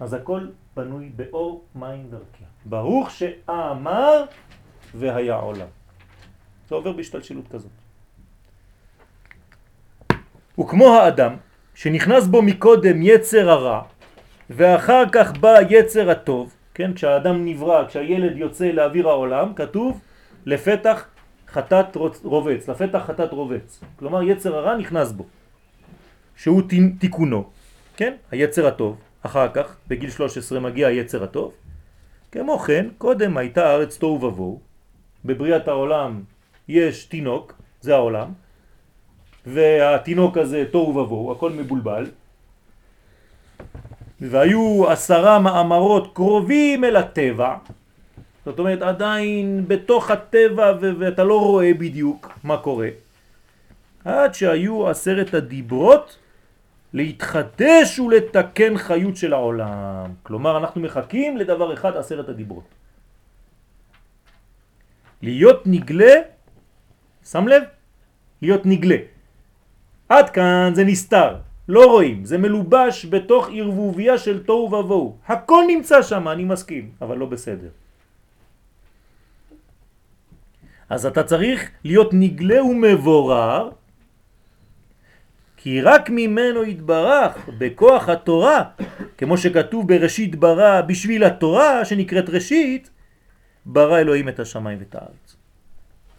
אז הכל בנוי באור מים דרכיה. ברוך שאמר והיה עולם. זה עובר בהשתלשלות כזאת. וכמו האדם שנכנס בו מקודם יצר הרע ואחר כך בא יצר הטוב, כן, כשהאדם נברא, כשהילד יוצא לאוויר העולם, כתוב לפתח חטאת רובץ, לפתח חטאת רובץ. כלומר יצר הרע נכנס בו, שהוא תיקונו, כן, היצר הטוב. אחר כך, בגיל 13 מגיע היצר הטוב. כמו כן, קודם הייתה הארץ תוהו ובוהו, בבריאת העולם יש תינוק, זה העולם, והתינוק הזה תוהו ובוהו, הכל מבולבל, והיו עשרה מאמרות קרובים אל הטבע, זאת אומרת עדיין בתוך הטבע ואתה לא רואה בדיוק מה קורה, עד שהיו עשרת הדיברות להתחדש ולתקן חיות של העולם. כלומר אנחנו מחכים לדבר אחד, עשרת הדיברות. להיות נגלה, שם לב? להיות נגלה. עד כאן זה נסתר, לא רואים, זה מלובש בתוך ערבוביה של תוהו ובוהו. הכל נמצא שם, אני מסכים, אבל לא בסדר. אז אתה צריך להיות נגלה ומבורר, כי רק ממנו יתברך בכוח התורה, כמו שכתוב בראשית ברא בשביל התורה שנקראת ראשית, ברא אלוהים את השמיים ואת הארץ.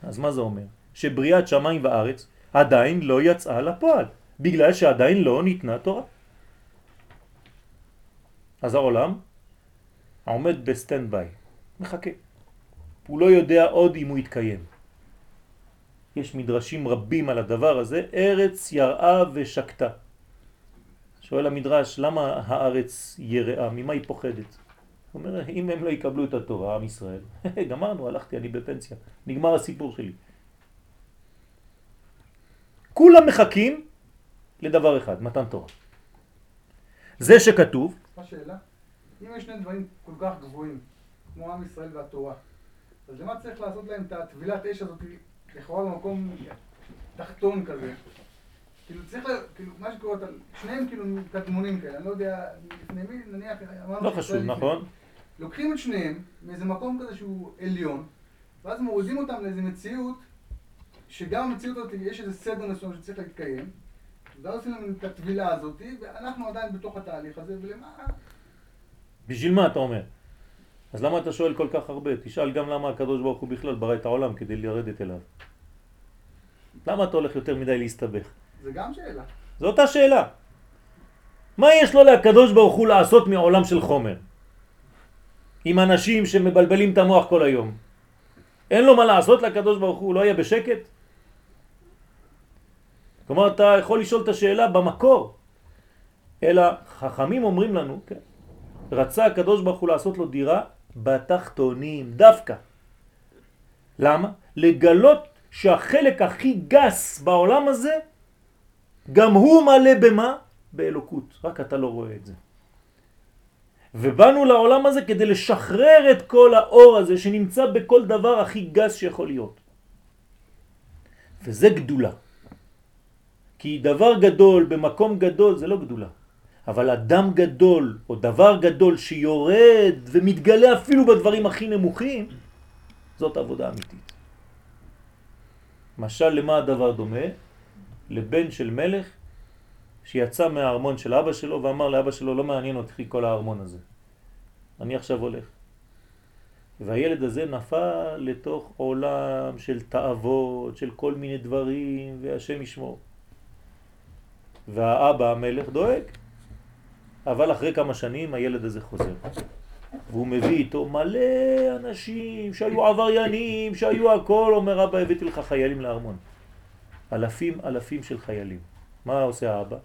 אז מה זה אומר? שבריאת שמיים וארץ עדיין לא יצאה לפועל, בגלל שעדיין לא ניתנה תורה. אז העולם עומד ב stand by, מחכה. הוא לא יודע עוד אם הוא יתקיים. יש מדרשים רבים על הדבר הזה, ארץ יראה ושקטה. שואל המדרש, למה הארץ יראה? ממה היא פוחדת? הוא אומר, אם הם לא יקבלו את התורה, עם ישראל, גמרנו, הלכתי, אני בפנסיה, נגמר הסיפור שלי. כולם מחכים לדבר אחד, מתן תורה. זה שכתוב... מה שאלה? אם יש שני דברים כל כך גבוהים, כמו עם ישראל והתורה, אז למה צריך לעשות להם את הטבילת אש הזאת, לכאורה במקום תחתון כזה? כאילו צריך, כאילו, מה שקורה, שניהם כאילו קדמונים כאלה, אני לא יודע, לפני מי, נניח, אמרנו... לא חשוב, נכון. לוקחים את שניהם מאיזה מקום כזה שהוא עליון, ואז מורידים אותם לאיזה מציאות, שגם המציאות הזאת יש איזה סדר מסוים שצריך להתקיים, ואז עושים לנו את הטבילה הזאת, ואנחנו עדיין בתוך התהליך הזה, ולמה... בשביל מה אתה אומר? אז למה אתה שואל כל כך הרבה? תשאל גם למה הקדוש ברוך הוא בכלל ברא את העולם כדי לרדת אליו. למה אתה הולך יותר מדי להסתבך? זה גם שאלה. זו אותה שאלה. מה יש לו לקדוש ברוך הוא לעשות מעולם של חומר? עם אנשים שמבלבלים את המוח כל היום. אין לו מה לעשות לקדוש ברוך הוא, לא היה בשקט? כלומר, אתה יכול לשאול את השאלה במקור. אלא חכמים אומרים לנו, כן, רצה הקדוש ברוך הוא לעשות לו דירה בתחתונים, דווקא. למה? לגלות שהחלק הכי גס בעולם הזה, גם הוא מלא במה? באלוקות. רק אתה לא רואה את זה. ובאנו לעולם הזה כדי לשחרר את כל האור הזה שנמצא בכל דבר הכי גס שיכול להיות. וזה גדולה. כי דבר גדול במקום גדול זה לא גדולה. אבל אדם גדול או דבר גדול שיורד ומתגלה אפילו בדברים הכי נמוכים, זאת עבודה אמיתית. משל למה הדבר דומה? לבן של מלך שיצא מהארמון של אבא שלו ואמר לאבא שלו לא מעניין אותי כל הארמון הזה. אני עכשיו הולך. והילד הזה נפל לתוך עולם של תאוות, של כל מיני דברים, והשם ישמור. והאבא המלך דואג. אבל אחרי כמה שנים הילד הזה חוזר. והוא מביא איתו מלא אנשים שהיו עבריינים, שהיו הכל, אומר אבא הבאתי לך חיילים לארמון. אלפים אלפים של חיילים. מה עושה האבא?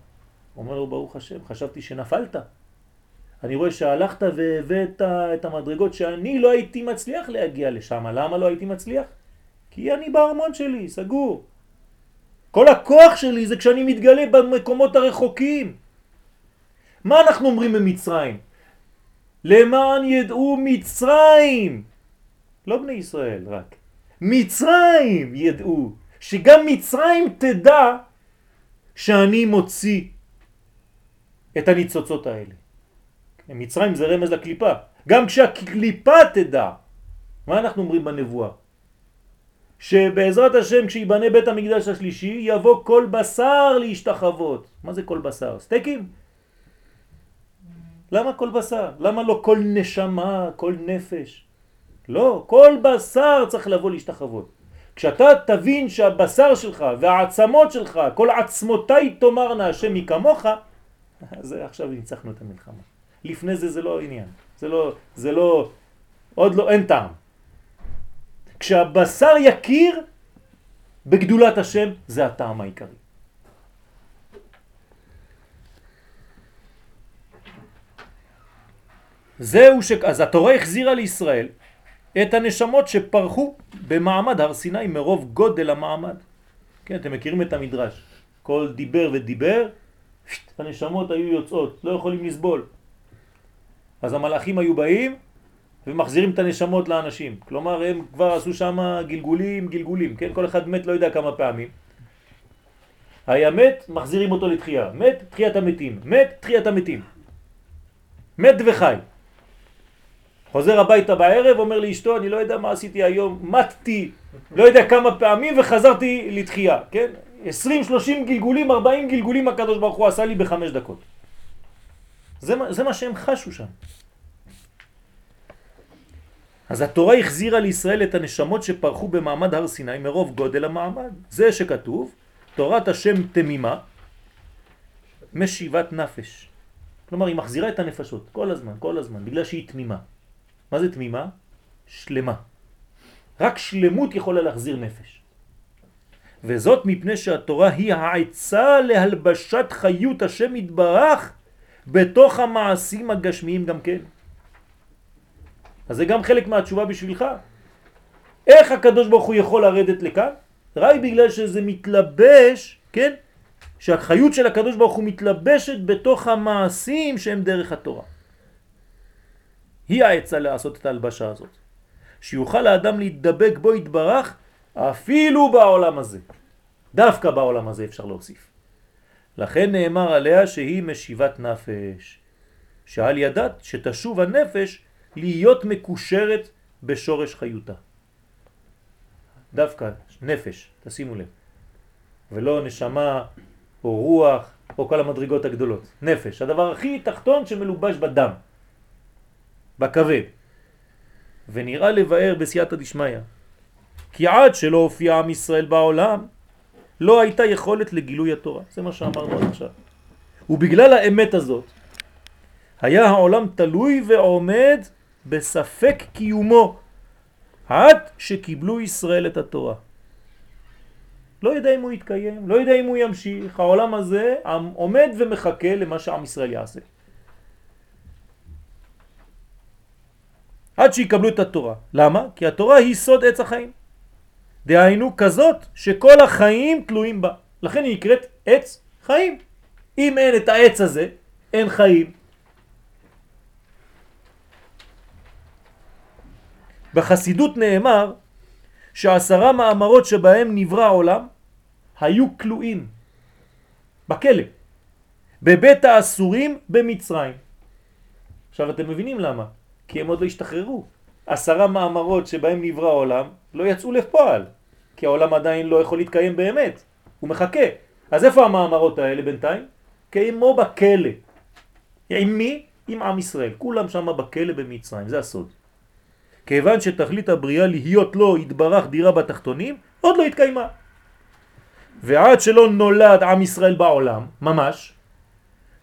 אומר לו ברוך השם, חשבתי שנפלת. אני רואה שהלכת והבאת את המדרגות שאני לא הייתי מצליח להגיע לשם. למה לא הייתי מצליח? כי אני בארמון שלי, סגור. כל הכוח שלי זה כשאני מתגלה במקומות הרחוקים. מה אנחנו אומרים במצרים? למען ידעו מצרים, לא בני ישראל רק, מצרים ידעו, שגם מצרים תדע שאני מוציא את הניצוצות האלה. מצרים זה רמז לקליפה. גם כשהקליפה תדע, מה אנחנו אומרים בנבואה? שבעזרת השם כשיבנה בית המקדש השלישי יבוא כל בשר להשתחוות. מה זה כל בשר? סטייקים? למה כל בשר? למה לא כל נשמה, כל נפש? לא, כל בשר צריך לבוא להשתחוות. כשאתה תבין שהבשר שלך והעצמות שלך, כל עצמותיי תאמרנה השם מכמוך, אז עכשיו ניצחנו את המלחמה. לפני זה זה לא עניין. זה לא, זה לא, עוד לא, אין טעם. כשהבשר יכיר בגדולת השם, זה הטעם העיקרי. זהו ש... אז התורה החזירה לישראל את הנשמות שפרחו במעמד הר סיני מרוב גודל המעמד. כן, אתם מכירים את המדרש. כל דיבר ודיבר, הנשמות היו יוצאות, לא יכולים לסבול. אז המלאכים היו באים ומחזירים את הנשמות לאנשים. כלומר, הם כבר עשו שם גלגולים, גלגולים, כן? כל אחד מת לא יודע כמה פעמים. היה מת, מחזירים אותו לתחייה. מת, תחיית המתים. מת, תחיית המתים. מת וחי. חוזר הביתה בערב, אומר לאשתו, אני לא יודע מה עשיתי היום, מתתי, לא יודע כמה פעמים וחזרתי לתחייה, כן? 20, 30 גלגולים, 40 גלגולים הקדוש ברוך הוא עשה לי בחמש דקות. זה, זה מה שהם חשו שם. אז התורה החזירה לישראל את הנשמות שפרחו במעמד הר סיני מרוב גודל המעמד. זה שכתוב, תורת השם תמימה, משיבת נפש. כלומר, היא מחזירה את הנפשות כל הזמן, כל הזמן, בגלל שהיא תמימה. מה זה תמימה? שלמה. רק שלמות יכולה להחזיר נפש. וזאת מפני שהתורה היא העצה להלבשת חיות השם יתברך בתוך המעשים הגשמיים גם כן. אז זה גם חלק מהתשובה בשבילך. איך הקדוש ברוך הוא יכול לרדת לכאן? רק בגלל שזה מתלבש, כן? שהחיות של הקדוש ברוך הוא מתלבשת בתוך המעשים שהם דרך התורה. היא העצה לעשות את ההלבשה הזאת. שיוכל האדם להתדבק בו יתברך אפילו בעולם הזה. דווקא בעולם הזה אפשר להוסיף. לכן נאמר עליה שהיא משיבת נפש. שעל ידת שתשוב הנפש להיות מקושרת בשורש חיותה. דווקא נפש, תשימו לב. ולא נשמה או רוח או כל המדרגות הגדולות. נפש, הדבר הכי תחתון שמלובש בדם, בכבד. ונראה לבאר בסייעתא דשמיא. כי עד שלא הופיע עם ישראל בעולם, לא הייתה יכולת לגילוי התורה. זה מה שאמרנו עד עכשיו. ובגלל האמת הזאת, היה העולם תלוי ועומד בספק קיומו עד שקיבלו ישראל את התורה. לא יודע אם הוא יתקיים, לא יודע אם הוא ימשיך, העולם הזה עומד ומחכה למה שעם ישראל יעשה. עד שיקבלו את התורה. למה? כי התורה היא סוד עץ החיים. דהיינו כזאת שכל החיים תלויים בה. לכן היא נקראת עץ חיים. אם אין את העץ הזה, אין חיים. בחסידות נאמר שעשרה מאמרות שבהם נברא העולם היו כלואים בכלא, בבית האסורים במצרים. עכשיו אתם מבינים למה? כי הם עוד לא השתחררו. עשרה מאמרות שבהם נברא העולם לא יצאו לפועל, כי העולם עדיין לא יכול להתקיים באמת, הוא מחכה. אז איפה המאמרות האלה בינתיים? כמו בכלא. עם מי? עם עם ישראל. כולם שם בכלא במצרים, זה הסוד. כיוון שתכלית הבריאה להיות לו התברך דירה בתחתונים, עוד לא התקיימה. ועד שלא נולד עם ישראל בעולם, ממש,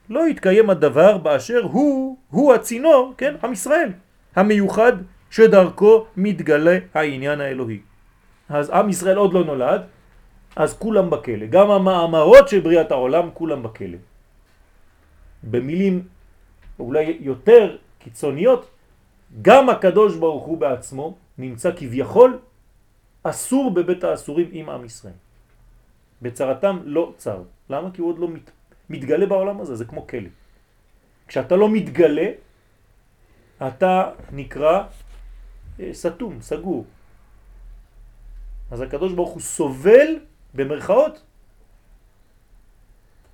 לא יתקיים הדבר באשר הוא, הוא הצינור, כן, עם ישראל, המיוחד שדרכו מתגלה העניין האלוהי. אז עם ישראל עוד לא נולד, אז כולם בכלא. גם המאמרות של בריאת העולם, כולם בכלא. במילים אולי יותר קיצוניות, גם הקדוש ברוך הוא בעצמו נמצא כביכול אסור בבית האסורים עם עם ישראל. בצרתם לא צר. למה? כי הוא עוד לא מת, מתגלה בעולם הזה, זה כמו כלי. כשאתה לא מתגלה, אתה נקרא אה, סתום, סגור. אז הקדוש ברוך הוא סובל, במרכאות,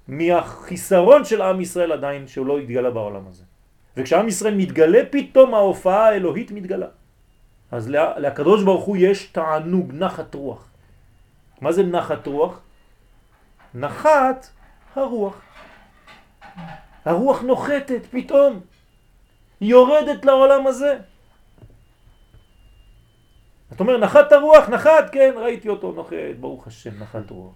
מהחיסרון של עם ישראל עדיין שהוא לא התגלה בעולם הזה. וכשעם ישראל מתגלה, פתאום ההופעה האלוהית מתגלה. אז לקדוש ברוך הוא יש תענוג, נחת רוח. מה זה נחת רוח? נחת הרוח. הרוח נוחתת פתאום, יורדת לעולם הזה. אתה אומר, נחת הרוח, נחת, כן, ראיתי אותו נוחת, ברוך השם, נחת רוח.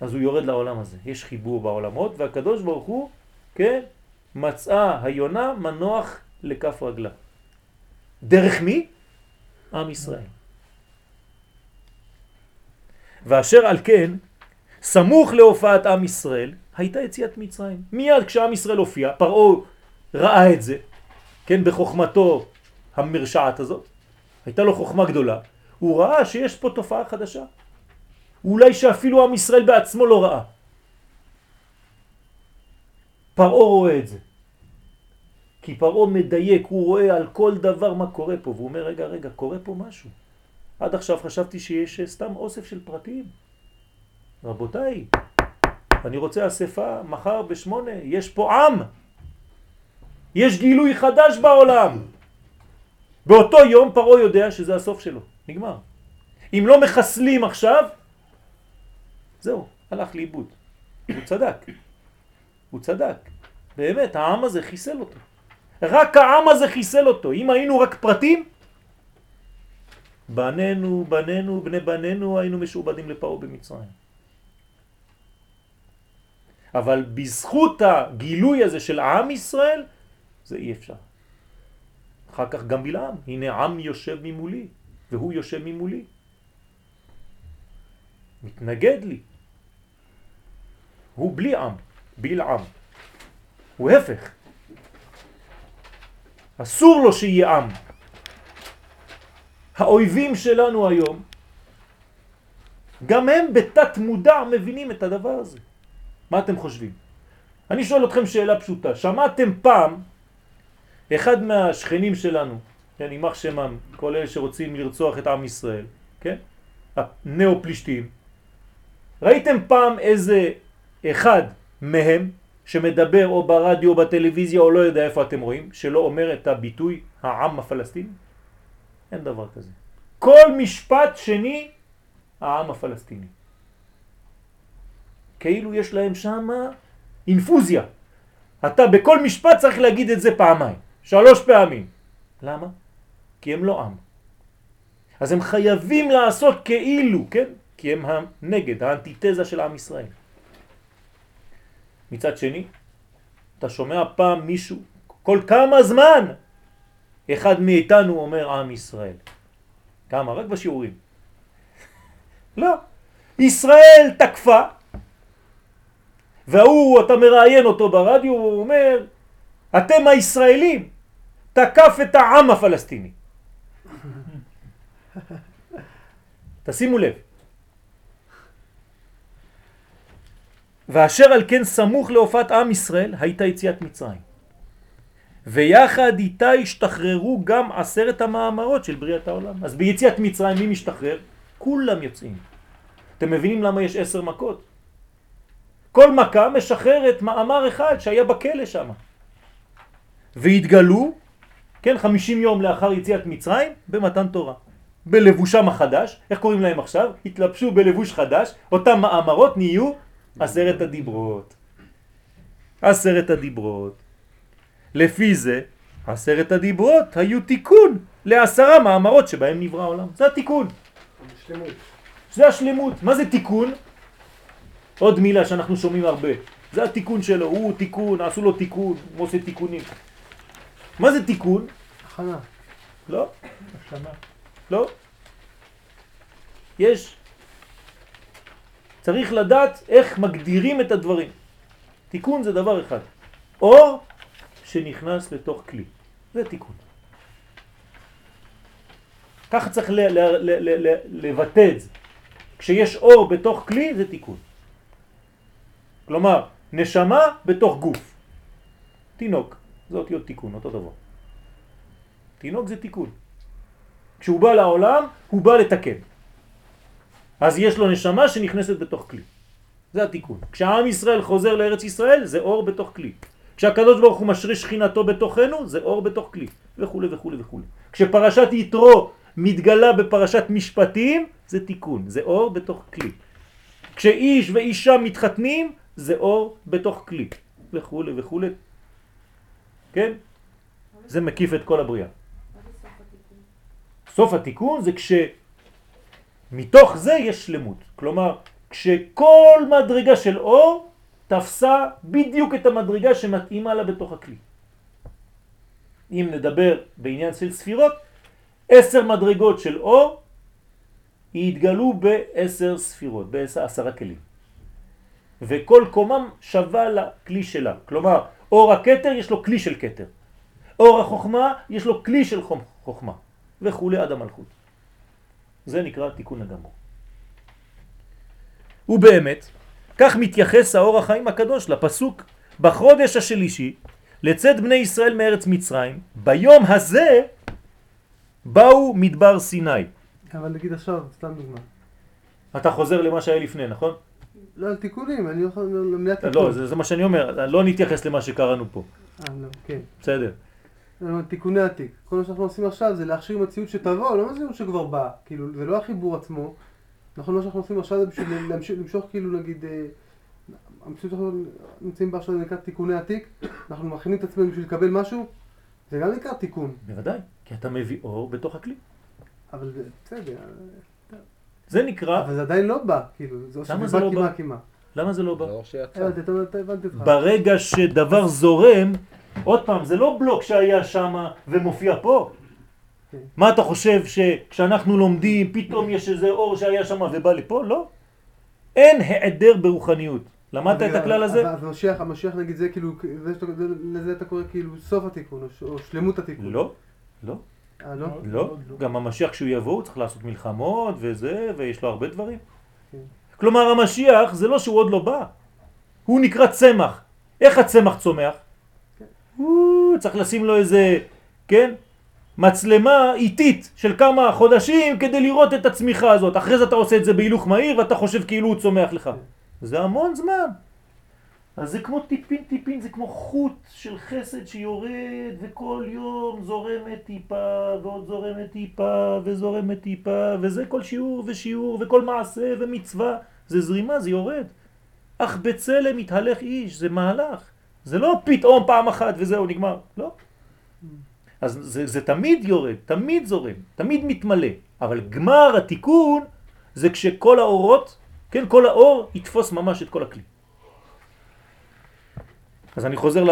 אז הוא יורד לעולם הזה. יש חיבור בעולמות, והקדוש ברוך הוא, כן, מצאה היונה מנוח לכף רגלה. דרך מי? עם ישראל. ואשר על כן, סמוך להופעת עם ישראל, הייתה יציאת מצרים. מיד כשעם ישראל הופיע, פרעו ראה את זה, כן, בחוכמתו המרשעת הזאת, הייתה לו חוכמה גדולה, הוא ראה שיש פה תופעה חדשה. אולי שאפילו עם ישראל בעצמו לא ראה. פרעו רואה את זה. כי פרעו מדייק, הוא רואה על כל דבר מה קורה פה, והוא אומר, רגע, רגע, קורה פה משהו. עד עכשיו חשבתי שיש סתם אוסף של פרטים. רבותיי, אני רוצה אספה מחר בשמונה, יש פה עם. יש גילוי חדש בעולם. באותו יום פרעה יודע שזה הסוף שלו, נגמר. אם לא מחסלים עכשיו, זהו, הלך לאיבוד. הוא צדק. הוא צדק. באמת, העם הזה חיסל אותו. רק העם הזה חיסל אותו. אם היינו רק פרטים, בנינו, בנינו, בני בנינו, היינו משועבדים לפרעה במצרים. אבל בזכות הגילוי הזה של עם ישראל, זה אי אפשר. אחר כך גם בלעם, הנה עם יושב ממולי, והוא יושב ממולי. מתנגד לי. הוא בלי עם, בלעם. הוא הפך. אסור לו שיהיה עם. האויבים שלנו היום, גם הם בתת מודע מבינים את הדבר הזה. מה אתם חושבים? אני שואל אתכם שאלה פשוטה. שמעתם פעם אחד מהשכנים שלנו, כן, יימח שמם, כל אלה שרוצים לרצוח את עם ישראל, כן? הנאו-פלישתים, ראיתם פעם איזה אחד מהם שמדבר או ברדיו או בטלוויזיה או לא יודע איפה אתם רואים, שלא אומר את הביטוי העם הפלסטיני? אין דבר כזה. כל משפט שני, העם הפלסטיני. כאילו יש להם שם אינפוזיה. אתה בכל משפט צריך להגיד את זה פעמיים, שלוש פעמים. למה? כי הם לא עם. אז הם חייבים לעשות כאילו, כן? כי הם הנגד, האנטיתזה של עם ישראל. מצד שני, אתה שומע פעם מישהו, כל כמה זמן אחד מאיתנו אומר עם ישראל. כמה? רק בשיעורים. לא. ישראל תקפה, והוא, אתה מראיין אותו ברדיו, הוא אומר, אתם הישראלים, תקף את העם הפלסטיני. תשימו לב. ואשר על כן סמוך להופעת עם ישראל הייתה יציאת מצרים. ויחד איתה השתחררו גם עשרת המאמרות של בריאת העולם. אז ביציאת מצרים מי משתחרר? כולם יוצאים. אתם מבינים למה יש עשר מכות? כל מכה משחררת מאמר אחד שהיה בכלא שם. והתגלו, כן, חמישים יום לאחר יציאת מצרים, במתן תורה. בלבושם החדש, איך קוראים להם עכשיו? התלבשו בלבוש חדש, אותם מאמרות נהיו עשרת הדיברות. עשרת הדיברות. לפי זה, עשרת הדיברות היו תיקון לעשרה מאמרות שבהם נברא העולם. זה התיקון. השלמות. זה השלמות. מה זה תיקון? עוד מילה שאנחנו שומעים הרבה. זה התיקון שלו, הוא תיקון, עשו לו תיקון, הוא עושה תיקונים. מה זה תיקון? הכנה. לא. השלמה. לא. יש. צריך לדעת איך מגדירים את הדברים. תיקון זה דבר אחד. אור שנכנס לתוך כלי. זה תיקון. ככה צריך לבטא את זה. כשיש אור בתוך כלי זה תיקון. כלומר, נשמה בתוך גוף. תינוק, זה אותיות תיקון, אותו דבר. תינוק זה תיקון. כשהוא בא לעולם, הוא בא לתקן. אז יש לו נשמה שנכנסת בתוך כלי. זה התיקון. כשהעם ישראל חוזר לארץ ישראל, זה אור בתוך כלי. כשהקדוש ברוך הוא משרה שכינתו בתוכנו, זה אור בתוך כלי, וכו' וכו' וכו'. כשפרשת יתרו מתגלה בפרשת משפטים, זה תיקון, זה אור בתוך כלי. כשאיש ואישה מתחתנים, זה אור בתוך כלי, וכו' וכו'. כן? זה מקיף את כל הבריאה. סוף התיקון זה כשמתוך זה יש שלמות. כלומר, כשכל מדרגה של אור תפסה בדיוק את המדרגה שמתאימה לה בתוך הכלי. אם נדבר בעניין של ספירות, עשר מדרגות של אור יתגלו בעשר ספירות, בעשרה כלים. וכל קומם שווה לכלי שלה. כלומר, אור הקטר יש לו כלי של קטר. אור החוכמה יש לו כלי של חוכמה. וכולי עד המלכות. זה נקרא תיקון הגמור. ובאמת, כך מתייחס האור החיים הקדוש לפסוק בחודש השלישי לצאת בני ישראל מארץ מצרים, ביום הזה באו מדבר סיני. אבל נגיד עכשיו, סתם דוגמה. אתה חוזר למה שהיה לפני, נכון? לא, על תיקונים, אני יכול למניעת תיקון. לא, זה, זה מה שאני אומר, לא נתייחס למה שקראנו פה. אה, לא, כן. בסדר. תיקוני עתיק. כל מה שאנחנו עושים עכשיו זה להכשיר מציאות שתבוא, לא מציאות שכבר באה. כאילו, זה לא החיבור עצמו. נכון, מה שאנחנו עושים עכשיו זה בשביל להמשיך, למשוך כאילו נגיד, אה, המציאות שאנחנו נמצאים בה עכשיו זה נקרא תיקוני עתיק, אנחנו מכינים את עצמנו בשביל לקבל משהו, זה גם נקרא תיקון. בוודאי, כי אתה מביא אור בתוך הכלי. אבל בסדר. זה נקרא... אבל זה עדיין לא בא, כאילו, זה למה זה לא בא? כמעט. למה זה לא בא? הבנתי אותך. ברגע שדבר זורם, עוד פעם, זה לא בלוק שהיה שם ומופיע פה. כן. מה אתה חושב שכשאנחנו לומדים פתאום יש איזה אור שהיה שם ובא לפה? לא. אין העדר ברוחניות. למדת את הכלל הזה? המשיח, המשיח נגיד זה כאילו, לזה אתה קורא כאילו סוף התיקון או שלמות התיקון. לא, לא. אה, לא? לא, גם המשיח כשהוא יבוא הוא צריך לעשות מלחמות וזה, ויש לו הרבה דברים. כן. כלומר המשיח זה לא שהוא עוד לא בא, הוא נקרא צמח. איך הצמח צומח? הוא צריך לשים לו איזה, כן, מצלמה איטית של כמה חודשים כדי לראות את הצמיחה הזאת. אחרי זה אתה עושה את זה בהילוך מהיר ואתה חושב כאילו הוא צומח לך. זה המון זמן. אז זה כמו טיפין טיפין, זה כמו חוט של חסד שיורד וכל יום זורמת טיפה ועוד זורמת טיפה וזורמת טיפה וזה כל שיעור ושיעור וכל מעשה ומצווה זה זרימה, זה יורד. אך בצלם מתהלך איש, זה מהלך. זה לא פתאום פעם אחת וזהו נגמר, לא. אז זה, זה תמיד יורד, תמיד זורם, תמיד מתמלא, אבל גמר התיקון זה כשכל האורות, כן, כל האור יתפוס ממש את כל הכלי. אז אני חוזר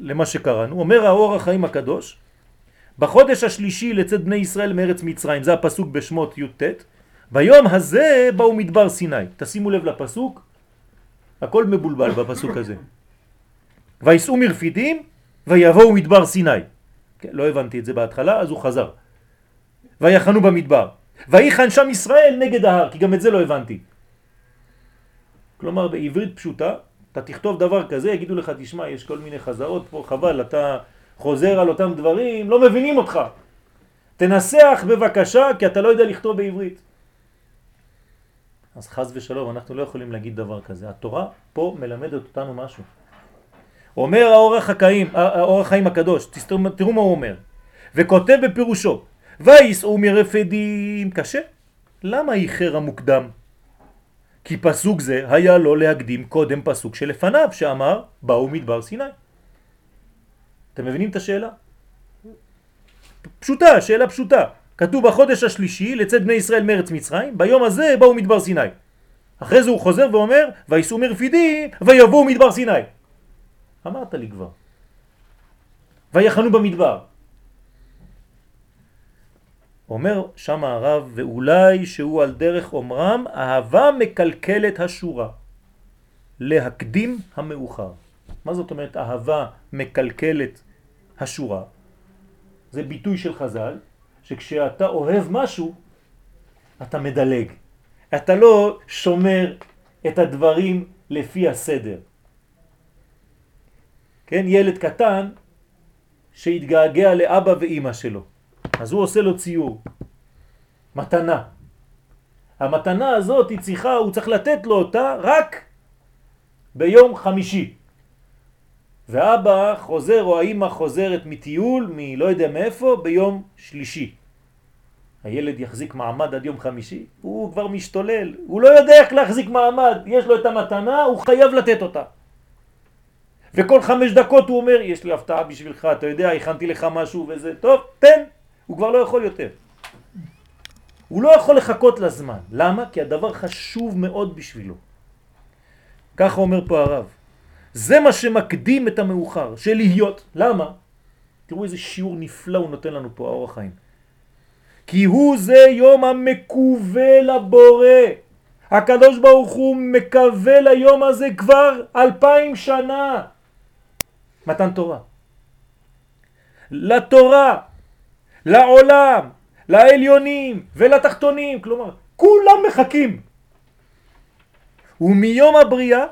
למה שקראנו, אומר האור החיים הקדוש, בחודש השלישי לצאת בני ישראל מארץ מצרים, זה הפסוק בשמות י"ט, ביום הזה באו מדבר סיני. תשימו לב לפסוק, הכל מבולבל בפסוק הזה. ויסעו מרפידים ויבואו מדבר סיני. כן, לא הבנתי את זה בהתחלה, אז הוא חזר. ויחנו במדבר. ויחן שם ישראל נגד ההר, כי גם את זה לא הבנתי. כלומר בעברית פשוטה, אתה תכתוב דבר כזה, יגידו לך, תשמע, יש כל מיני חזרות פה, חבל, אתה חוזר על אותם דברים, לא מבינים אותך. תנסח בבקשה, כי אתה לא יודע לכתוב בעברית. אז חז ושלום, אנחנו לא יכולים להגיד דבר כזה. התורה פה מלמדת אותנו משהו. אומר האור החיים, האור החיים הקדוש, תראו, תראו מה הוא אומר, וכותב בפירושו, ויסעו מרפדים, קשה. למה איחר המוקדם? כי פסוק זה היה לו להקדים קודם פסוק שלפניו שאמר באו מדבר סיני. אתם מבינים את השאלה? פשוטה, שאלה פשוטה. כתוב בחודש השלישי לצאת בני ישראל מארץ מצרים, ביום הזה באו מדבר סיני. אחרי זה הוא חוזר ואומר, ויסעו מרפידים ויבואו מדבר סיני. אמרת לי כבר. ויחנו במדבר. אומר שם הרב, ואולי שהוא על דרך אומרם, אהבה מקלקלת השורה. להקדים המאוחר. מה זאת אומרת אהבה מקלקלת השורה? זה ביטוי של חז"ל, שכשאתה אוהב משהו, אתה מדלג. אתה לא שומר את הדברים לפי הסדר. כן, ילד קטן שהתגעגע לאבא ואימא שלו. אז הוא עושה לו ציור, מתנה. המתנה הזאת היא צריכה, הוא צריך לתת לו אותה רק ביום חמישי. ואבא חוזר או האמא חוזרת מטיול, מלא יודע מאיפה, ביום שלישי. הילד יחזיק מעמד עד יום חמישי, הוא כבר משתולל, הוא לא יודע איך להחזיק מעמד, יש לו את המתנה, הוא חייב לתת אותה. וכל חמש דקות הוא אומר, יש לי הפתעה בשבילך, אתה יודע, הכנתי לך משהו וזה, טוב, תן, הוא כבר לא יכול יותר. הוא לא יכול לחכות לזמן. למה? כי הדבר חשוב מאוד בשבילו. ככה אומר פה הרב. זה מה שמקדים את המאוחר, של להיות. למה? תראו איזה שיעור נפלא הוא נותן לנו פה, האור החיים. כי הוא זה יום המקווה לבורא. הקדוש ברוך הוא מקווה ליום הזה כבר אלפיים שנה. מתן תורה. לתורה, לעולם, לעליונים ולתחתונים, כלומר, כולם מחכים. ומיום הבריאה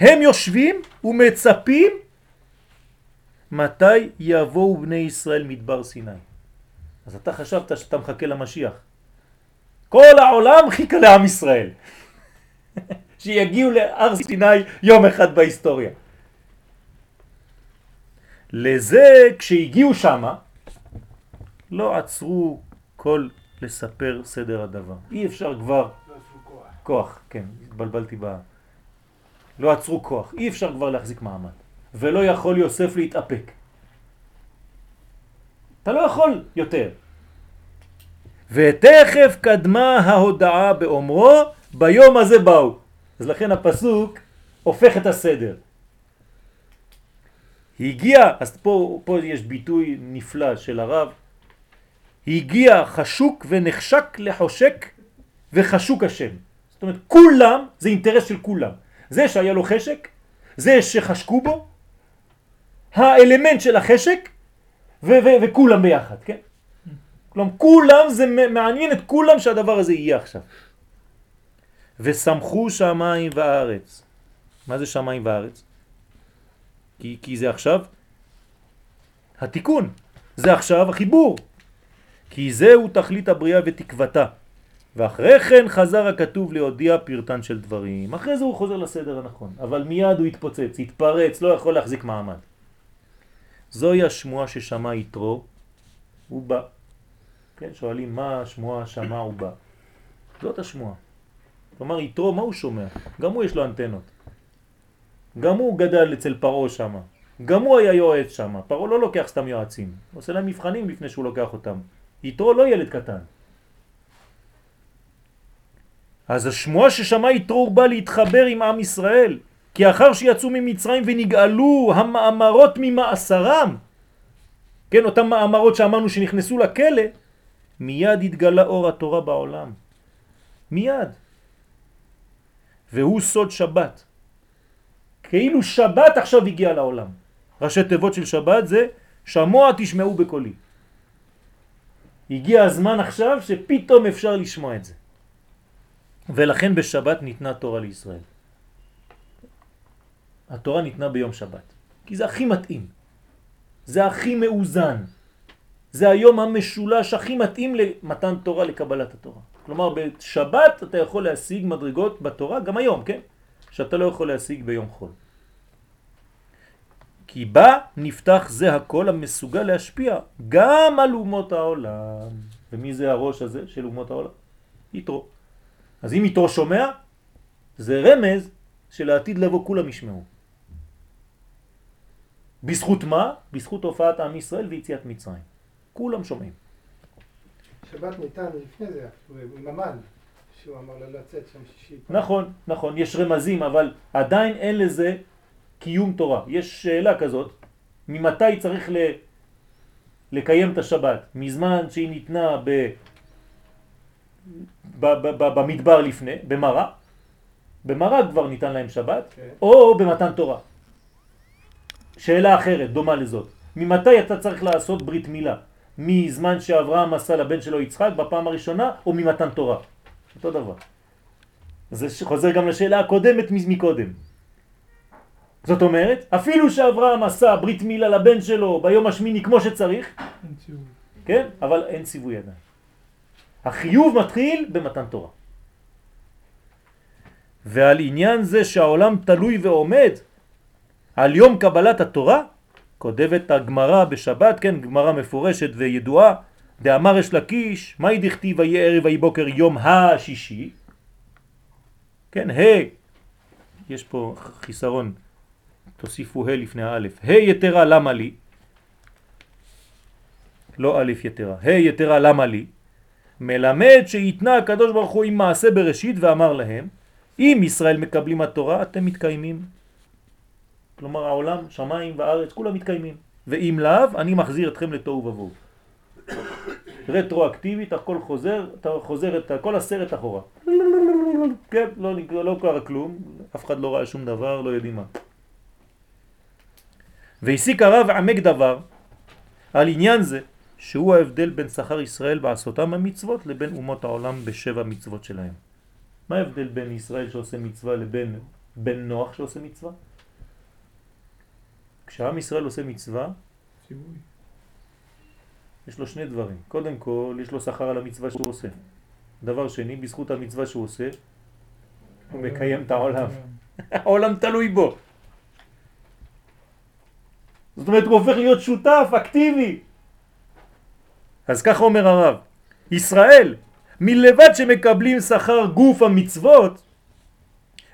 הם יושבים ומצפים מתי יבואו בני ישראל מדבר סיני. אז אתה חשבת שאתה מחכה למשיח. כל העולם חיכה לעם ישראל. שיגיעו להר סיני יום אחד בהיסטוריה. לזה כשהגיעו שמה לא עצרו כל לספר סדר הדבר. אי אפשר כבר... לא עשו כוח. כוח, כן, התבלבלתי ב... לא עצרו כוח, אי אפשר כבר להחזיק מעמד. ולא יכול יוסף להתאפק. אתה לא יכול יותר. ותכף קדמה ההודעה באומרו, ביום הזה באו. אז לכן הפסוק הופך את הסדר. הגיע, אז פה, פה יש ביטוי נפלא של הרב, הגיע חשוק ונחשק לחושק וחשוק השם. זאת אומרת, כולם, זה אינטרס של כולם. זה שהיה לו חשק, זה שחשקו בו, האלמנט של החשק, וכולם ביחד, כן? כלומר, כולם, זה מעניין את כולם שהדבר הזה יהיה עכשיו. וסמכו שמיים וארץ. מה זה שמיים וארץ? כי, כי זה עכשיו התיקון, זה עכשיו החיבור. כי זהו תכלית הבריאה ותקוותה. ואחרי כן חזר הכתוב להודיע פרטן של דברים. אחרי זה הוא חוזר לסדר הנכון, אבל מיד הוא התפוצץ, התפרץ, לא יכול להחזיק מעמד. זוהי השמועה ששמע יתרו, הוא בא. כן, שואלים מה השמועה שמע הוא בא. זאת השמועה. כלומר יתרו, מה הוא שומע? גם הוא יש לו אנטנות. גם הוא גדל אצל פרעה שם. גם הוא היה יועץ שם. פרעה לא לוקח סתם יועצים. הוא עושה להם מבחנים לפני שהוא לוקח אותם. יתרו לא ילד קטן. אז השמועה ששמע יתרו בא להתחבר עם עם ישראל. כי אחר שיצאו ממצרים ונגאלו המאמרות ממאסרם, כן, אותם מאמרות שאמרנו שנכנסו לכלא, מיד התגלה אור התורה בעולם. מיד. והוא סוד שבת. כאילו שבת עכשיו הגיע לעולם. ראשי תיבות של שבת זה שמוע תשמעו בקולי. הגיע הזמן עכשיו שפתאום אפשר לשמוע את זה. ולכן בשבת ניתנה תורה לישראל. התורה ניתנה ביום שבת, כי זה הכי מתאים. זה הכי מאוזן. זה היום המשולש הכי מתאים למתן תורה, לקבלת התורה. כלומר, בשבת אתה יכול להשיג מדרגות בתורה, גם היום, כן? שאתה לא יכול להשיג ביום חול. כי בה נפתח זה הכל המסוגל להשפיע גם על אומות העולם. ומי זה הראש הזה של אומות העולם? יתרו. אז אם יתרו שומע, זה רמז שלעתיד לבוא כולם ישמעו. בזכות מה? בזכות הופעת עם ישראל ויציאת מצרים. כולם שומעים. שבת ניתן לפני זה, עם המן, שהוא אמר לו לצאת שם שישי. נכון, נכון, יש רמזים, אבל עדיין אין לזה קיום תורה. יש שאלה כזאת, ממתי צריך ל... לקיים את השבת? מזמן שהיא ניתנה ב... ב... ב... ב... במדבר לפני, במראה, במראה כבר ניתן להם שבת, okay. כן. או במתן תורה. שאלה אחרת, דומה לזאת. ממתי אתה צריך לעשות ברית מילה? מזמן שאברהם עשה לבן שלו יצחק בפעם הראשונה, או ממתן תורה? אותו דבר. זה חוזר גם לשאלה הקודמת מקודם. זאת אומרת, אפילו שאברהם עשה ברית מילה לבן שלו ביום השמיני כמו שצריך, כן? אבל אין ציווי עדיין. החיוב מתחיל במתן תורה. ועל עניין זה שהעולם תלוי ועומד, על יום קבלת התורה, כותבת הגמרא בשבת, כן, גמרא מפורשת וידועה, דאמר יש לקיש, מהי דכתיב ויהי ערב ויהי בוקר יום השישי? כן, ה', יש פה חיסרון, תוסיפו ה' לפני האלף, ה' יתרה למה לי? לא א' יתרה, ה' יתרה למה לי? מלמד שהתנה הקדוש ברוך הוא עם מעשה בראשית ואמר להם, אם ישראל מקבלים התורה אתם מתקיימים. כלומר העולם, שמיים וארץ, כולם מתקיימים. ואם לאו, אני מחזיר אתכם לתוהו ובוהו. רטרואקטיבית, הכל חוזר, אתה חוזר את כל הסרט אחורה. כן, לא, לא קרה כלום, אף אחד לא ראה שום דבר, לא יודעים מה. והסיק הרב עמק דבר על עניין זה, שהוא ההבדל בין שכר ישראל בעשותם המצוות לבין אומות העולם בשבע מצוות שלהם. מה ההבדל בין ישראל שעושה מצווה לבין בן נוח שעושה מצווה? כשעם ישראל עושה מצווה, ציווי. יש לו שני דברים. קודם כל, יש לו שכר על המצווה שהוא עושה. דבר שני, בזכות המצווה שהוא עושה, הוא מקיים את העולם. העולם תלוי בו. זאת אומרת, הוא הופך להיות שותף, אקטיבי. אז ככה אומר הרב, ישראל, מלבד שמקבלים שכר גוף המצוות,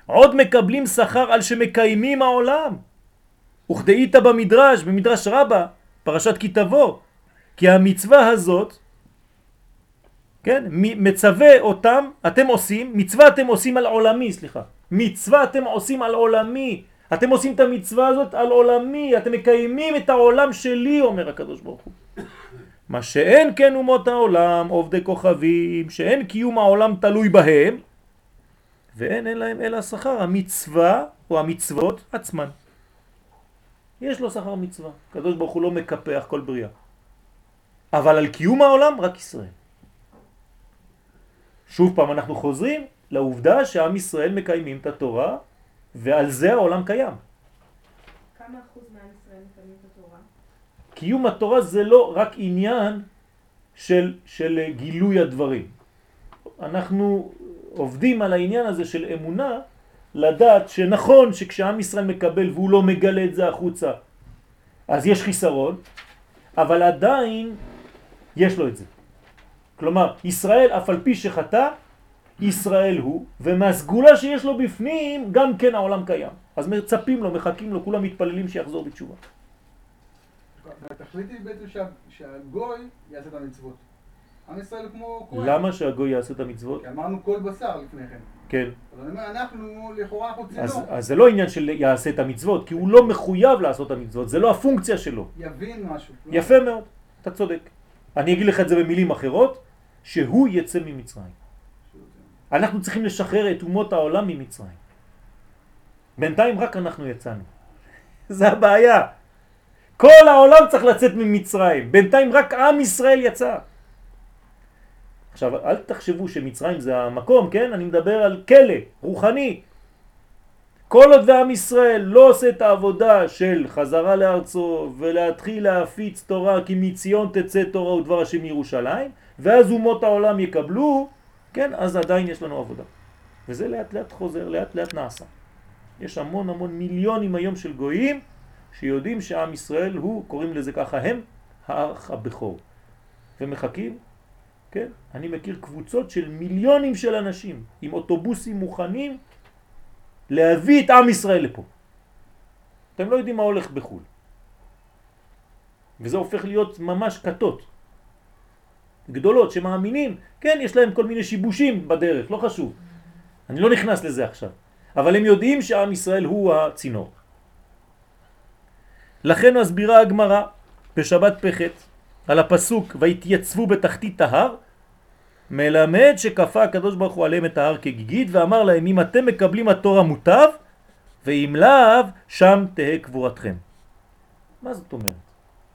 עוד מקבלים שכר על שמקיימים העולם. וכדאית במדרש, במדרש רבה, פרשת כי תבוא, כי המצווה הזאת, כן, מצווה אותם, אתם עושים, מצווה אתם עושים על עולמי, סליחה, מצווה אתם עושים על עולמי, אתם עושים את המצווה הזאת על עולמי, אתם מקיימים את העולם שלי, אומר הקדוש ברוך הוא. מה שאין כן אומות העולם, עובדי כוכבים, שאין קיום העולם תלוי בהם, ואין אין להם אלא שכר, המצווה או המצוות עצמן. יש לו שכר מצווה, הקדוש ברוך הוא לא מקפח כל בריאה. אבל על קיום העולם רק ישראל. שוב פעם אנחנו חוזרים לעובדה שעם ישראל מקיימים את התורה ועל זה העולם קיים. כמה אחוז מעם ישראל מקיימים את התורה? קיום התורה זה לא רק עניין של, של גילוי הדברים. אנחנו עובדים על העניין הזה של אמונה, לדעת שנכון שכשעם ישראל מקבל והוא לא מגלה את זה החוצה, אז יש חיסרון, אבל עדיין יש לו את זה. כלומר, ישראל אף על פי שחטא, ישראל הוא, ומהסגולה שיש לו בפנים, גם כן העולם קיים. אז מצפים לו, מחכים לו, כולם מתפללים שיחזור בתשובה. התכלית היא בעצם שהגוי יעשה את המצוות. עם ישראל כמו כהן. למה שהגוי יעשה את המצוות? כי אמרנו כל בשר לפני כן. כן. אבל אני אומר, אנחנו, לכאורה אנחנו צינור. אז, אז זה לא עניין של יעשה את המצוות, כי הוא לא מחויב לעשות את המצוות, זה לא הפונקציה שלו. יבין משהו. יפה מאוד, אתה צודק. אני אגיד לך את זה במילים אחרות, שהוא יצא ממצרים. אנחנו צריכים לשחרר את אומות העולם ממצרים. בינתיים רק אנחנו יצאנו. זה הבעיה. כל העולם צריך לצאת ממצרים. בינתיים רק עם ישראל יצא. עכשיו, אל תחשבו שמצרים זה המקום, כן? אני מדבר על כלא, רוחני. כל עוד ועם ישראל לא עושה את העבודה של חזרה לארצו ולהתחיל להפיץ תורה כי מציון תצא תורה ודבר השם מירושלים ואז אומות העולם יקבלו, כן, אז עדיין יש לנו עבודה. וזה לאט לאט חוזר, לאט לאט נעשה. יש המון המון מיליונים היום של גויים שיודעים שעם ישראל הוא, קוראים לזה ככה, הם האח הבכור. ומחכים, כן, אני מכיר קבוצות של מיליונים של אנשים עם אוטובוסים מוכנים להביא את עם ישראל לפה. אתם לא יודעים מה הולך בחו"ל. וזה הופך להיות ממש כתות גדולות שמאמינים, כן, יש להם כל מיני שיבושים בדרך, לא חשוב. אני לא נכנס לזה עכשיו. אבל הם יודעים שעם ישראל הוא הצינור. לכן הסבירה הגמרא בשבת פחת על הפסוק והתייצבו בתחתית ההר מלמד שכפה הקדוש ברוך הוא עליהם את ההר כגיגית ואמר להם אם אתם מקבלים התורה מוטב ואם לאו שם תהא קבורתכם. מה זאת אומרת?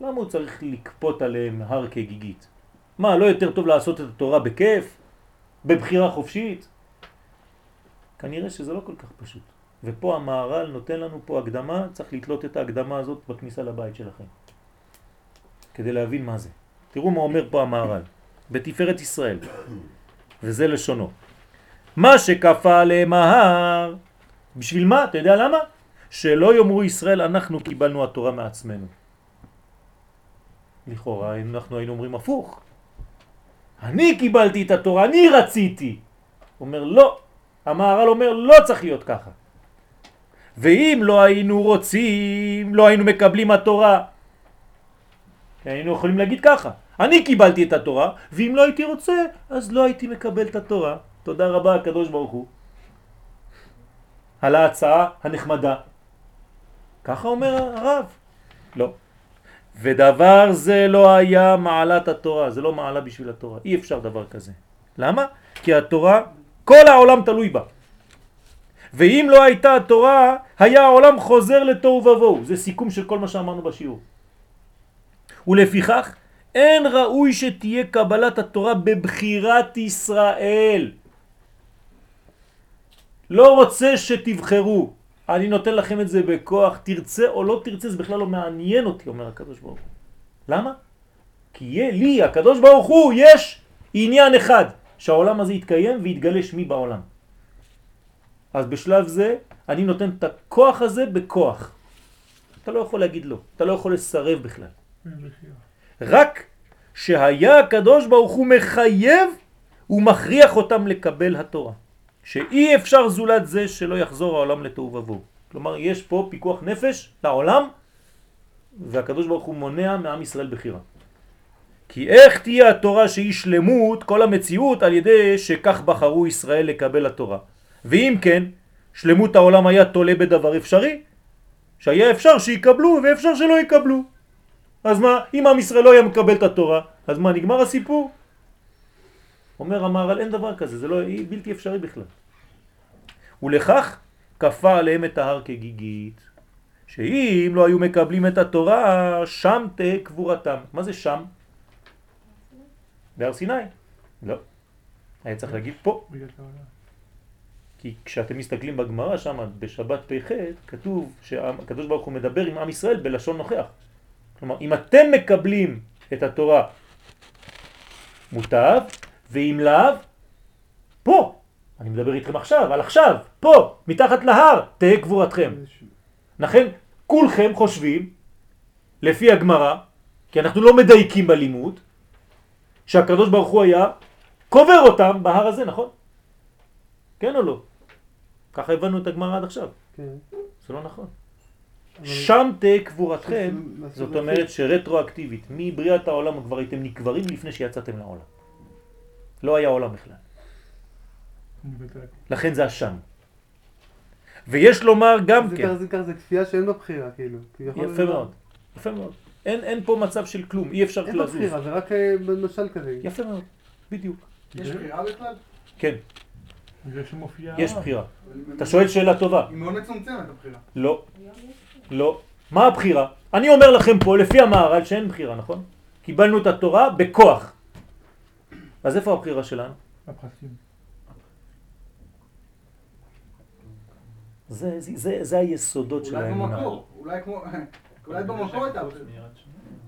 למה הוא צריך לקפות עליהם הר כגיגית? מה, לא יותר טוב לעשות את התורה בכיף? בבחירה חופשית? כנראה שזה לא כל כך פשוט. ופה המערל נותן לנו פה הקדמה, צריך לתלות את ההקדמה הזאת בכניסה לבית שלכם. כדי להבין מה זה. תראו מה אומר פה המערל. בתפארת ישראל, וזה לשונו. מה שכפה עליהם ההר, בשביל מה? אתה יודע למה? שלא יאמרו ישראל אנחנו קיבלנו התורה מעצמנו. לכאורה אנחנו היינו אומרים הפוך. אני קיבלתי את התורה, אני רציתי. אומר לא, המהר"ל אומר לא צריך להיות ככה. ואם לא היינו רוצים, לא היינו מקבלים התורה. היינו יכולים להגיד ככה, אני קיבלתי את התורה, ואם לא הייתי רוצה, אז לא הייתי מקבל את התורה. תודה רבה הקדוש ברוך הוא. על ההצעה הנחמדה. ככה אומר הרב. לא. ודבר זה לא היה מעלת התורה, זה לא מעלה בשביל התורה, אי אפשר דבר כזה. למה? כי התורה, כל העולם תלוי בה. ואם לא הייתה התורה, היה העולם חוזר לתוהו ובוהו. זה סיכום של כל מה שאמרנו בשיעור. ולפיכך, אין ראוי שתהיה קבלת התורה בבחירת ישראל. לא רוצה שתבחרו. אני נותן לכם את זה בכוח, תרצה או לא תרצה, זה בכלל לא מעניין אותי, אומר הקדוש ברוך הוא. למה? כי יהיה לי, הקדוש ברוך הוא, יש עניין אחד, שהעולם הזה יתקיים ויתגלה שמי בעולם. אז בשלב זה אני נותן את הכוח הזה בכוח. אתה לא יכול להגיד לא, אתה לא יכול לסרב בכלל. רק שהיה הקדוש ברוך הוא מחייב ומכריח אותם לקבל התורה. שאי אפשר זולת זה שלא יחזור העולם לתוהו ובוהו. כלומר, יש פה פיקוח נפש לעולם, והקדוש ברוך הוא מונע מעם ישראל בחירה. כי איך תהיה התורה שהיא שלמות כל המציאות על ידי שכך בחרו ישראל לקבל התורה. ואם כן, שלמות העולם היה תולה בדבר אפשרי, שהיה אפשר שיקבלו ואפשר שלא יקבלו. אז מה, אם עם ישראל לא היה מקבל את התורה, אז מה, נגמר הסיפור? אומר המהר"ל, אין דבר כזה, זה לא, בלתי אפשרי בכלל. ולכך כפה עליהם את ההר כגיגית, שאם לא היו מקבלים את התורה, שם תהיה קבורתם. מה זה שם? בהר סיני. לא. היה צריך להגיד פה. כי כשאתם מסתכלים בגמרא שם, בשבת פ"ח, כתוב שהקדוש ברוך הוא מדבר עם עם ישראל בלשון נוכח. כלומר, אם אתם מקבלים את התורה מוטב, ואם לאו, פה. אני מדבר איתכם עכשיו, על עכשיו, פה, מתחת להר, תהיה קבורתכם. לכן, כולכם חושבים, לפי הגמרא, כי אנחנו לא מדייקים בלימוד, שהקדוש ברוך הוא היה קובר אותם בהר הזה, נכון? כן או לא? ככה הבנו את הגמרא עד עכשיו. כן. זה לא נכון. שם תהיה קבורתכם, זאת אומרת שרטרואקטיבית, מבריאת העולם כבר הייתם נקברים לפני שיצאתם לעולם. לא היה עולם בכלל. לכן זה השם. ויש לומר גם זה כן, זה ככה, זה כפייה שאין בה בחירה, כאילו. יפה לא- מאוד, יפה מאוד. אין, אין פה מצב של כלום, אי אפשר אין בה לזוז. בחירה, זה רק אה, במשל כזה. יפה מאוד, בדיוק. יש בחירה בכלל? כן. יש בחירה. אתה שואל שאלה טובה. היא מאוד מצומצמת הבחירה. לא, לא. מה הבחירה? אני אומר לכם פה, לפי המהר"ל, שאין בחירה, נכון? קיבלנו את התורה בכוח. אז איפה הבחירה שלנו? זה, זה, זה, זה היסודות של אולי האמונה. במקור, אולי כמו... אולי במקור הייתה.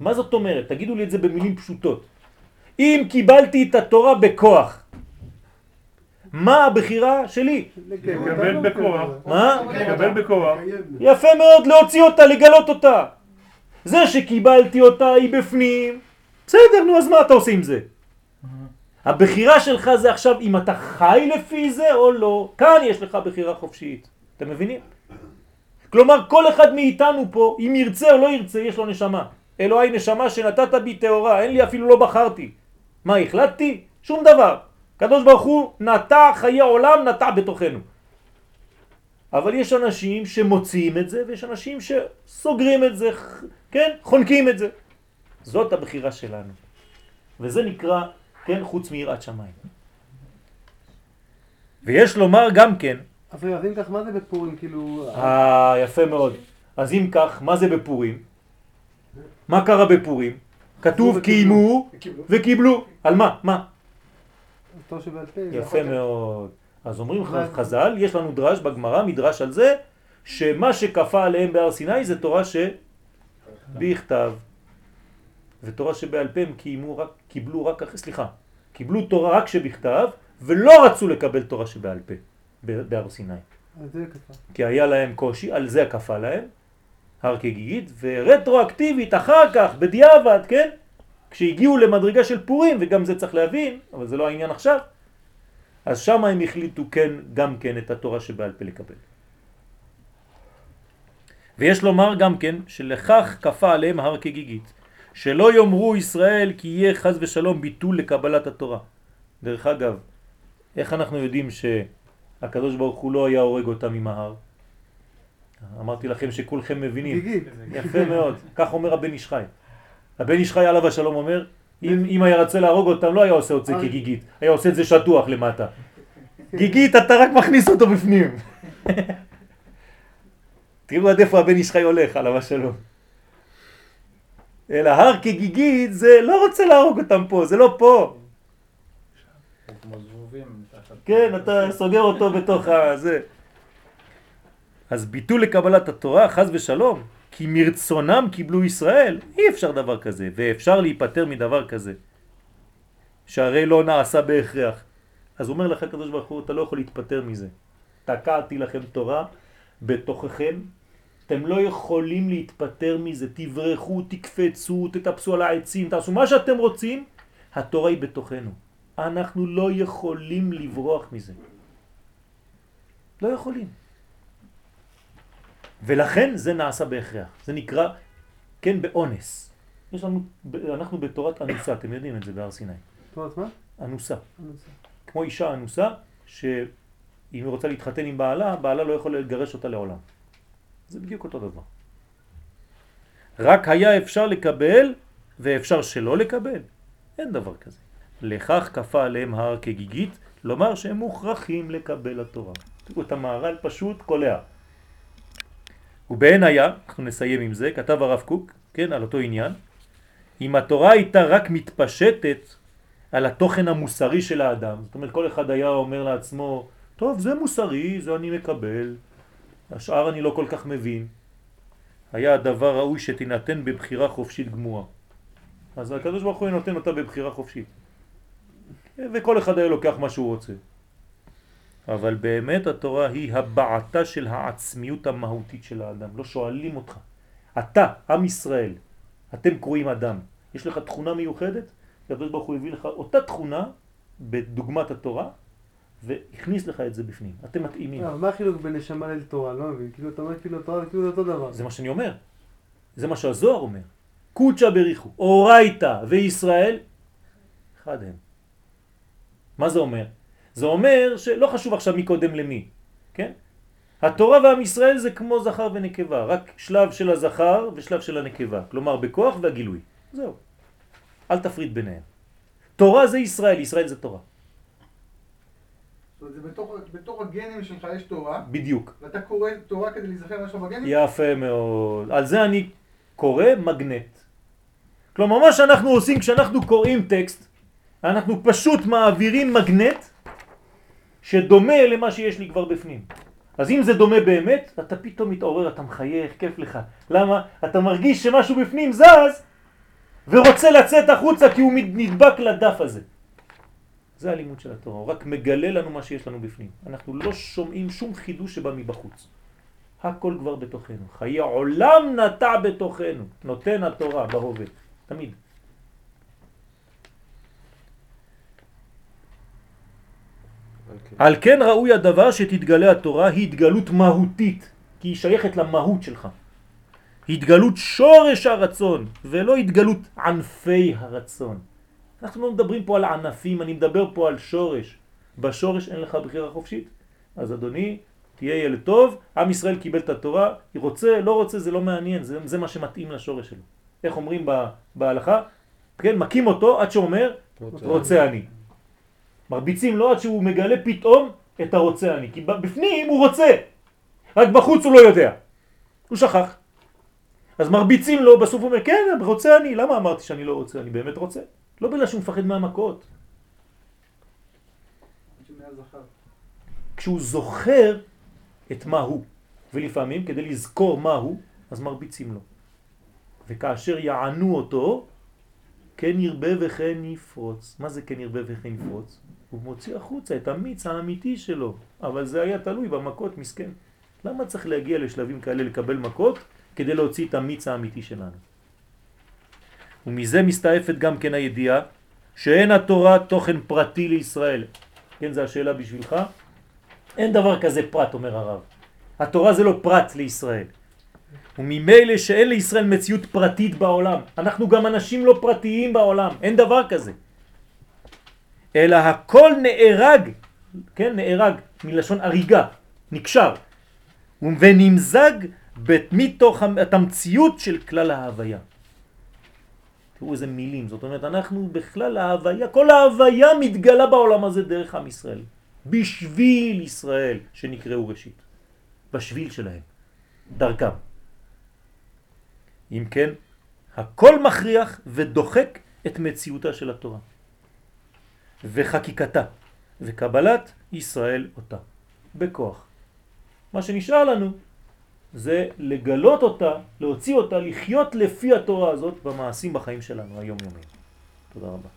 מה זאת אומרת? תגידו לי את זה במילים פשוטות. אם קיבלתי את התורה בכוח, מה הבחירה שלי? לקבל בכוח. מה? לקבל בכוח. יפה מאוד להוציא אותה, לגלות אותה. זה שקיבלתי אותה היא בפנים, בסדר, נו, אז מה אתה עושה עם זה? הבחירה שלך זה עכשיו אם אתה חי לפי זה או לא. כאן יש לך בחירה חופשית. אתם מבינים? כלומר, כל אחד מאיתנו פה, אם ירצה או לא ירצה, יש לו נשמה. אלוהי נשמה שנתת בי תאורה, אין לי אפילו לא בחרתי. מה, החלטתי? שום דבר. קדוש ברוך הוא נטע חיי עולם, נטע בתוכנו. אבל יש אנשים שמוציאים את זה, ויש אנשים שסוגרים את זה, כן? חונקים את זה. זאת הבחירה שלנו. וזה נקרא, כן, חוץ מיראת שמיים. ויש לומר גם כן, אז אז אם כך, מה זה בפורים, כאילו... אה, יפה מאוד. אז אם כך, מה זה בפורים? מה קרה בפורים? כתוב קיימו וקיבלו. על מה? מה? התור שבעל פה. יפה מאוד. אז אומרים חז"ל, יש לנו דרש בגמרא, מדרש על זה, שמה שכפה עליהם בהר סיני זה תורה שבכתב. ותורה שבעל פה הם קיימו רק, קיבלו רק אחרי, סליחה, קיבלו תורה רק שבכתב, ולא רצו לקבל תורה שבעל פה בהר סיני. כי היה להם קושי, על זה כפה להם, הר כגיגית, ורטרואקטיבית אחר כך, בדיעבד, כן? כשהגיעו למדרגה של פורים, וגם זה צריך להבין, אבל זה לא העניין עכשיו, אז שם הם החליטו כן, גם כן את התורה שבעל פה לקבל. ויש לומר גם כן שלכך כפה עליהם הר כגיגית, שלא יאמרו ישראל כי יהיה חז ושלום ביטול לקבלת התורה. דרך אגב, איך אנחנו יודעים שהקדוש ברוך הוא לא היה הורג אותם עם ההר? אמרתי לכם שכולכם מבינים. גיגית. יפה מאוד, כך אומר הבן איש חי. הבן איש חי עליו השלום אומר, אם, אם היה רצה להרוג אותם לא היה עושה את זה כגיגית, היה עושה את זה שטוח למטה. גיגית אתה רק מכניס אותו בפנים. תראו עד איפה הבן איש חי הולך עליו השלום. אלא הר כגיגית זה לא רוצה להרוג אותם פה, זה לא פה. כן, אתה סוגר אותו בתוך הזה. אז ביטול לקבלת התורה, חז ושלום, כי מרצונם קיבלו ישראל, אי אפשר דבר כזה, ואפשר להיפטר מדבר כזה, שהרי לא נעשה בהכרח. אז אומר לך הקדוש ברוך הוא, אתה לא יכול להתפטר מזה. תקעתי לכם תורה בתוככם, אתם לא יכולים להתפטר מזה, תברחו, תקפצו, תטפסו על העצים, תעשו מה שאתם רוצים, התורה היא בתוכנו. אנחנו לא יכולים לברוח מזה. לא יכולים. ולכן זה נעשה בהכרח. זה נקרא, כן, באונס. יש לנו, אנחנו בתורת אנוסה, אתם יודעים את זה בהר סיני. תורת מה? אנוסה. יודע. כמו אישה אנוסה, שאם היא רוצה להתחתן עם בעלה, בעלה לא יכול לגרש אותה לעולם. זה בדיוק אותו דבר. רק היה אפשר לקבל ואפשר שלא לקבל. אין דבר כזה. לכך כפה עליהם הר כגיגית, לומר שהם מוכרחים לקבל התורה. תראו את המהר"ל פשוט קולע. ובעין היה, אנחנו נסיים עם זה, כתב הרב קוק, כן, על אותו עניין, אם התורה הייתה רק מתפשטת על התוכן המוסרי של האדם, זאת אומרת כל אחד היה אומר לעצמו, טוב זה מוסרי, זה אני מקבל, השאר אני לא כל כך מבין, היה הדבר ראוי שתינתן בבחירה חופשית גמורה. אז הקדוש ברוך הוא נותן אותה בבחירה חופשית. וכל אחד היה לוקח מה שהוא רוצה. אבל באמת התורה היא הבעתה של העצמיות המהותית של האדם. לא שואלים אותך. אתה, עם ישראל, אתם קרואים אדם. יש לך תכונה מיוחדת, הקדוש ברוך הוא הביא לך אותה תכונה בדוגמת התורה, והכניס לך את זה בפנים. אתם מתאימים. לא, מה החילוק בין נשמה לתורה? לא מבין. כאילו אתה אומר כאילו תורה זה כאילו זה אותו דבר. זה מה שאני אומר. זה מה שהזוהר אומר. קודשא בריחו, אורייתא וישראל, אחד הם. מה זה אומר? זה אומר שלא חשוב עכשיו מי קודם למי, כן? התורה ועם ישראל זה כמו זכר ונקבה, רק שלב של הזכר ושלב של הנקבה, כלומר בכוח והגילוי. זהו. אל תפריד ביניהם. תורה זה ישראל, ישראל זה תורה. זאת אומרת, זה בתוך, בתוך הגנים שלך יש תורה, בדיוק. ואתה קורא תורה כדי להיזכר מה שיש לך בגנים? יפה מאוד. על זה אני קורא מגנט. כלומר, מה שאנחנו עושים כשאנחנו קוראים טקסט, אנחנו פשוט מעבירים מגנט שדומה למה שיש לי כבר בפנים. אז אם זה דומה באמת, אתה פתאום מתעורר, אתה מחייך, כיף לך. למה? אתה מרגיש שמשהו בפנים זז ורוצה לצאת החוצה כי הוא נדבק לדף הזה. זה הלימוד של התורה, הוא רק מגלה לנו מה שיש לנו בפנים. אנחנו לא שומעים שום חידוש שבא מבחוץ. הכל כבר בתוכנו. חיי עולם נטע בתוכנו. נותן התורה בהווה. תמיד. על כן ראוי הדבר שתתגלה התורה היא התגלות מהותית, כי היא שייכת למהות שלך. התגלות שורש הרצון, ולא התגלות ענפי הרצון. אנחנו לא מדברים פה על ענפים, אני מדבר פה על שורש. בשורש אין לך בחירה חופשית. אז אדוני, תהיה ילד טוב, עם ישראל קיבל את התורה, היא רוצה, לא רוצה, זה לא מעניין, זה, זה מה שמתאים לשורש שלו. איך אומרים ב- בהלכה? כן, מקים אותו עד שאומר, רוצה, רוצה אני. מרביצים לו עד שהוא מגלה פתאום את הרוצה אני, כי בפנים הוא רוצה, רק בחוץ הוא לא יודע, הוא שכח. אז מרביצים לו, בסוף הוא אומר, כן, רוצה אני, למה אמרתי שאני לא רוצה? אני באמת רוצה. לא בגלל שהוא מפחד מהמכות. כשהוא זוכר את מה הוא, ולפעמים כדי לזכור מה הוא, אז מרביצים לו. וכאשר יענו אותו, כן ירבה וכן יפרוץ. מה זה כן ירבה וכן יפרוץ? הוא מוציא החוצה את המיץ האמיתי שלו, אבל זה היה תלוי במכות, מסכן. למה צריך להגיע לשלבים כאלה לקבל מכות כדי להוציא את המיץ האמיתי שלנו? ומזה מסתעפת גם כן הידיעה שאין התורה תוכן פרטי לישראל. כן, זו השאלה בשבילך. אין דבר כזה פרט, אומר הרב. התורה זה לא פרט לישראל. וממילא שאין לישראל מציאות פרטית בעולם. אנחנו גם אנשים לא פרטיים בעולם, אין דבר כזה. אלא הכל נהרג, כן, נהרג מלשון הריגה, נקשר, ונמזג מתוך התמציות של כלל ההוויה. תראו איזה מילים, זאת אומרת אנחנו בכלל ההוויה, כל ההוויה מתגלה בעולם הזה דרך עם ישראל, בשביל ישראל שנקראו ראשית, בשביל שלהם, דרכם. אם כן, הכל מכריח ודוחק את מציאותה של התורה וחקיקתה וקבלת ישראל אותה בכוח. מה שנשאר לנו זה לגלות אותה, להוציא אותה, לחיות לפי התורה הזאת במעשים בחיים שלנו היום יומיים. תודה רבה.